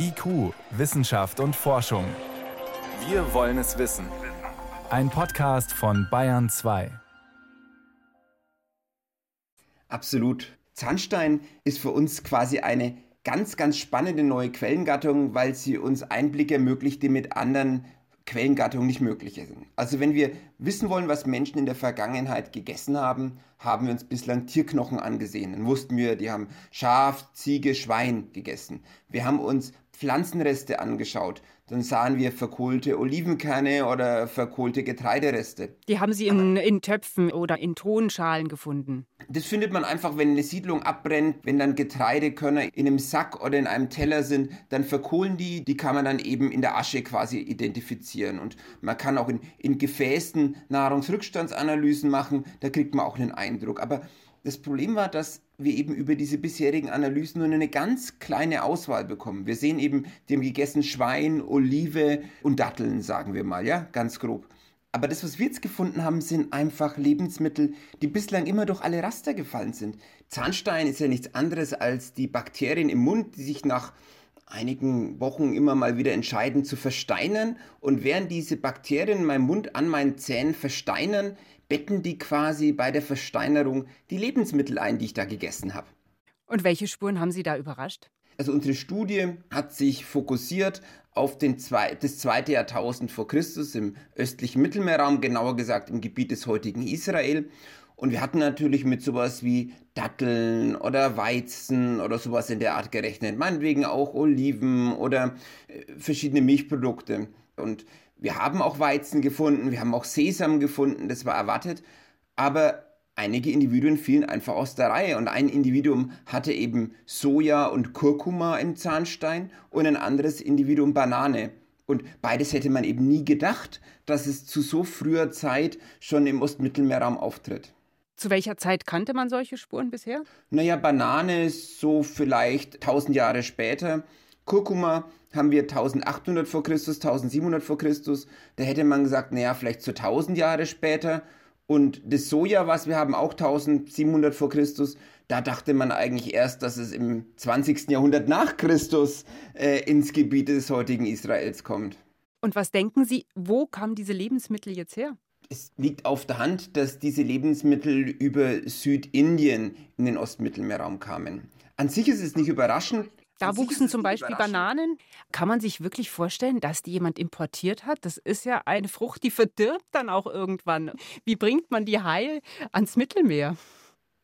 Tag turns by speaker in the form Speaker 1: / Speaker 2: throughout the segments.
Speaker 1: IQ, Wissenschaft und Forschung. Wir wollen es wissen. Ein Podcast von Bayern 2.
Speaker 2: Absolut. Zahnstein ist für uns quasi eine ganz, ganz spannende neue Quellengattung, weil sie uns Einblicke ermöglicht, die mit anderen Quellengattungen nicht möglich sind. Also wenn wir wissen wollen, was Menschen in der Vergangenheit gegessen haben, haben wir uns bislang Tierknochen angesehen. Dann wussten wir, die haben Schaf, Ziege, Schwein gegessen. Wir haben uns Pflanzenreste angeschaut. Dann sahen wir verkohlte Olivenkerne oder verkohlte Getreidereste.
Speaker 3: Die haben Sie in, in Töpfen oder in Tonschalen gefunden.
Speaker 2: Das findet man einfach, wenn eine Siedlung abbrennt, wenn dann Getreidekörner in einem Sack oder in einem Teller sind, dann verkohlen die. Die kann man dann eben in der Asche quasi identifizieren. Und man kann auch in, in Gefäßen Nahrungsrückstandsanalysen machen. Da kriegt man auch einen Eindruck. Aber das Problem war, dass wir eben über diese bisherigen Analysen nur eine ganz kleine Auswahl bekommen. Wir sehen eben, die haben gegessen Schwein, Olive und Datteln, sagen wir mal, ja, ganz grob. Aber das, was wir jetzt gefunden haben, sind einfach Lebensmittel, die bislang immer durch alle Raster gefallen sind. Zahnstein ist ja nichts anderes als die Bakterien im Mund, die sich nach einigen Wochen immer mal wieder entscheiden zu versteinern. Und während diese Bakterien in meinem Mund an meinen Zähnen versteinern, betten die quasi bei der Versteinerung die Lebensmittel ein, die ich da gegessen habe.
Speaker 3: Und welche Spuren haben Sie da überrascht?
Speaker 2: Also unsere Studie hat sich fokussiert auf den zwei, das zweite Jahrtausend vor Christus im östlichen Mittelmeerraum, genauer gesagt im Gebiet des heutigen Israel. Und wir hatten natürlich mit sowas wie Datteln oder Weizen oder sowas in der Art gerechnet. Meinetwegen auch Oliven oder äh, verschiedene Milchprodukte. Und wir haben auch Weizen gefunden, wir haben auch Sesam gefunden, das war erwartet, aber einige Individuen fielen einfach aus der Reihe und ein Individuum hatte eben Soja und Kurkuma im Zahnstein und ein anderes Individuum Banane. Und beides hätte man eben nie gedacht, dass es zu so früher Zeit schon im Ostmittelmeerraum auftritt.
Speaker 3: Zu welcher Zeit kannte man solche Spuren bisher?
Speaker 2: Naja, Banane so vielleicht 1000 Jahre später. Kurkuma haben wir 1800 vor Christus, 1700 vor Christus. Da hätte man gesagt, naja, vielleicht zu 1000 Jahre später. Und das Soja, was wir haben, auch 1700 vor Christus, da dachte man eigentlich erst, dass es im 20. Jahrhundert nach Christus äh, ins Gebiet des heutigen Israels kommt.
Speaker 3: Und was denken Sie, wo kamen diese Lebensmittel jetzt her?
Speaker 2: Es liegt auf der Hand, dass diese Lebensmittel über Südindien in den Ostmittelmeerraum kamen. An sich ist es nicht überraschend,
Speaker 3: da wuchsen zum Beispiel Bananen. Kann man sich wirklich vorstellen, dass die jemand importiert hat? Das ist ja eine Frucht, die verdirbt dann auch irgendwann. Wie bringt man die heil ans Mittelmeer?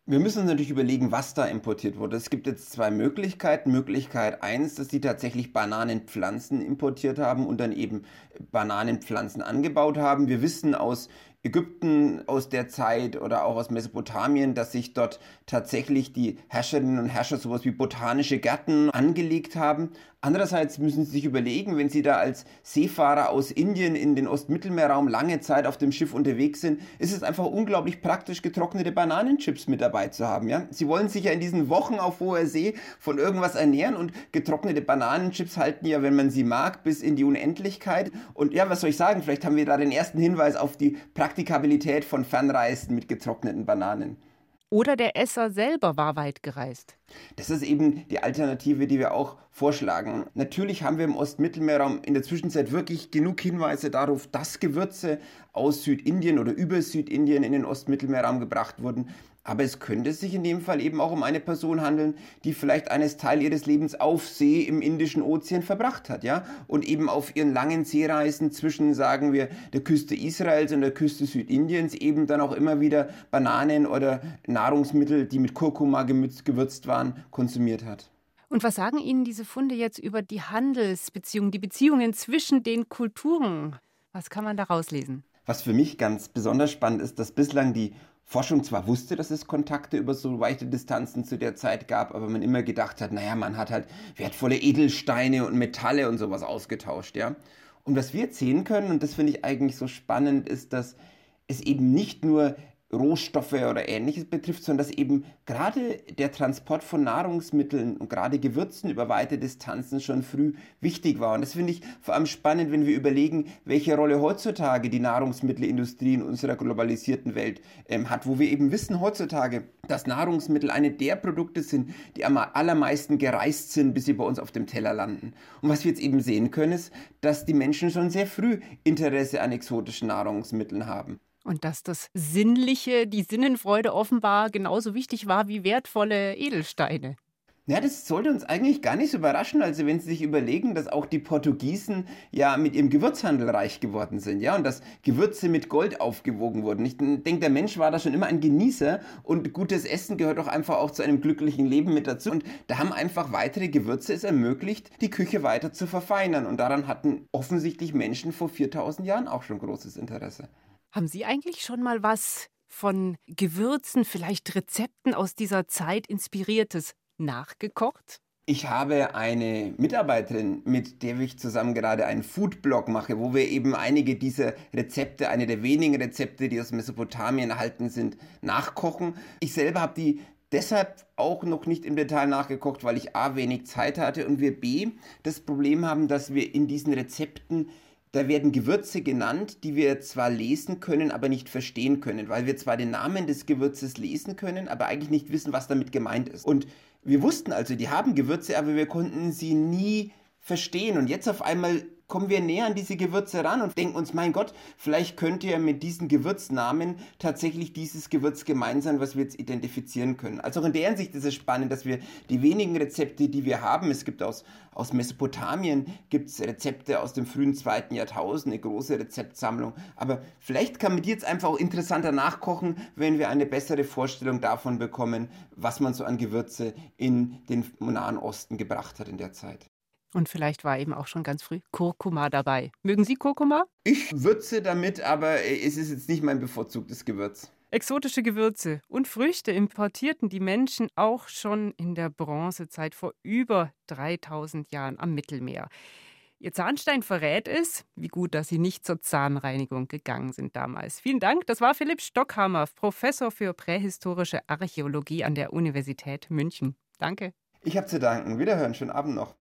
Speaker 2: Wir müssen uns natürlich überlegen, was da importiert wurde. Es gibt jetzt zwei Möglichkeiten. Möglichkeit eins, dass sie tatsächlich Bananenpflanzen importiert haben und dann eben Bananenpflanzen angebaut haben. Wir wissen aus Ägypten aus der Zeit oder auch aus Mesopotamien, dass sich dort tatsächlich die Herrscherinnen und Herrscher sowas wie botanische Gärten angelegt haben. Andererseits müssen Sie sich überlegen, wenn Sie da als Seefahrer aus Indien in den Ostmittelmeerraum lange Zeit auf dem Schiff unterwegs sind, ist es einfach unglaublich praktisch, getrocknete Bananenchips mit dabei zu haben. Ja? Sie wollen sich ja in diesen Wochen auf hoher See von irgendwas ernähren und getrocknete Bananenchips halten ja, wenn man sie mag, bis in die Unendlichkeit. Und ja, was soll ich sagen? Vielleicht haben wir da den ersten Hinweis auf die Praktikabilität von Fernreisen mit getrockneten Bananen.
Speaker 3: Oder der Esser selber war weit gereist.
Speaker 2: Das ist eben die Alternative, die wir auch vorschlagen. Natürlich haben wir im Ostmittelmeerraum in der Zwischenzeit wirklich genug Hinweise darauf, dass Gewürze aus Südindien oder über Südindien in den Ostmittelmeerraum gebracht wurden. Aber es könnte sich in dem Fall eben auch um eine Person handeln, die vielleicht eines Teil ihres Lebens auf See im Indischen Ozean verbracht hat, ja? Und eben auf ihren langen Seereisen zwischen, sagen wir, der Küste Israels und der Küste Südindiens eben dann auch immer wieder Bananen oder Nahrungsmittel, die mit Kurkuma gewürzt waren, konsumiert hat.
Speaker 3: Und was sagen Ihnen diese Funde jetzt über die Handelsbeziehungen, die Beziehungen zwischen den Kulturen? Was kann man daraus lesen?
Speaker 2: Was für mich ganz besonders spannend ist, dass bislang die Forschung zwar wusste, dass es Kontakte über so weite Distanzen zu der Zeit gab, aber man immer gedacht hat, naja, man hat halt wertvolle Edelsteine und Metalle und sowas ausgetauscht, ja. Und was wir jetzt sehen können, und das finde ich eigentlich so spannend, ist, dass es eben nicht nur Rohstoffe oder ähnliches betrifft, sondern dass eben gerade der Transport von Nahrungsmitteln und gerade Gewürzen über weite Distanzen schon früh wichtig war. Und das finde ich vor allem spannend, wenn wir überlegen, welche Rolle heutzutage die Nahrungsmittelindustrie in unserer globalisierten Welt ähm, hat, wo wir eben wissen heutzutage, dass Nahrungsmittel eine der Produkte sind, die am allermeisten gereist sind, bis sie bei uns auf dem Teller landen. Und was wir jetzt eben sehen können, ist, dass die Menschen schon sehr früh Interesse an exotischen Nahrungsmitteln haben.
Speaker 3: Und dass das Sinnliche, die Sinnenfreude offenbar genauso wichtig war wie wertvolle Edelsteine.
Speaker 2: Ja, das sollte uns eigentlich gar nicht so überraschen, also wenn Sie sich überlegen, dass auch die Portugiesen ja mit ihrem Gewürzhandel reich geworden sind, ja, und dass Gewürze mit Gold aufgewogen wurden. Ich denke, der Mensch war da schon immer ein Genießer und gutes Essen gehört doch einfach auch zu einem glücklichen Leben mit dazu. Und da haben einfach weitere Gewürze es ermöglicht, die Küche weiter zu verfeinern. Und daran hatten offensichtlich Menschen vor 4000 Jahren auch schon großes Interesse.
Speaker 3: Haben Sie eigentlich schon mal was von Gewürzen, vielleicht Rezepten aus dieser Zeit inspiriertes nachgekocht?
Speaker 2: Ich habe eine Mitarbeiterin, mit der ich zusammen gerade einen Foodblog mache, wo wir eben einige dieser Rezepte, eine der wenigen Rezepte, die aus Mesopotamien erhalten sind, nachkochen. Ich selber habe die deshalb auch noch nicht im Detail nachgekocht, weil ich A wenig Zeit hatte und wir B das Problem haben, dass wir in diesen Rezepten da werden Gewürze genannt, die wir zwar lesen können, aber nicht verstehen können, weil wir zwar den Namen des Gewürzes lesen können, aber eigentlich nicht wissen, was damit gemeint ist. Und wir wussten also, die haben Gewürze, aber wir konnten sie nie verstehen. Und jetzt auf einmal kommen wir näher an diese Gewürze ran und denken uns, mein Gott, vielleicht könnte ja mit diesen Gewürznamen tatsächlich dieses Gewürz gemein sein, was wir jetzt identifizieren können. Also auch in der Hinsicht ist es spannend, dass wir die wenigen Rezepte, die wir haben, es gibt aus, aus Mesopotamien, gibt es Rezepte aus dem frühen zweiten Jahrtausend, eine große Rezeptsammlung, aber vielleicht kann man die jetzt einfach auch interessanter nachkochen, wenn wir eine bessere Vorstellung davon bekommen, was man so an Gewürze in den Nahen Osten gebracht hat in der Zeit.
Speaker 3: Und vielleicht war eben auch schon ganz früh Kurkuma dabei. Mögen Sie Kurkuma?
Speaker 2: Ich würze damit, aber es ist jetzt nicht mein bevorzugtes Gewürz.
Speaker 3: Exotische Gewürze und Früchte importierten die Menschen auch schon in der Bronzezeit vor über 3000 Jahren am Mittelmeer. Ihr Zahnstein verrät es, wie gut, dass Sie nicht zur Zahnreinigung gegangen sind damals. Vielen Dank. Das war Philipp Stockhammer, Professor für prähistorische Archäologie an der Universität München. Danke.
Speaker 2: Ich habe zu danken. Wiederhören. Schönen Abend noch.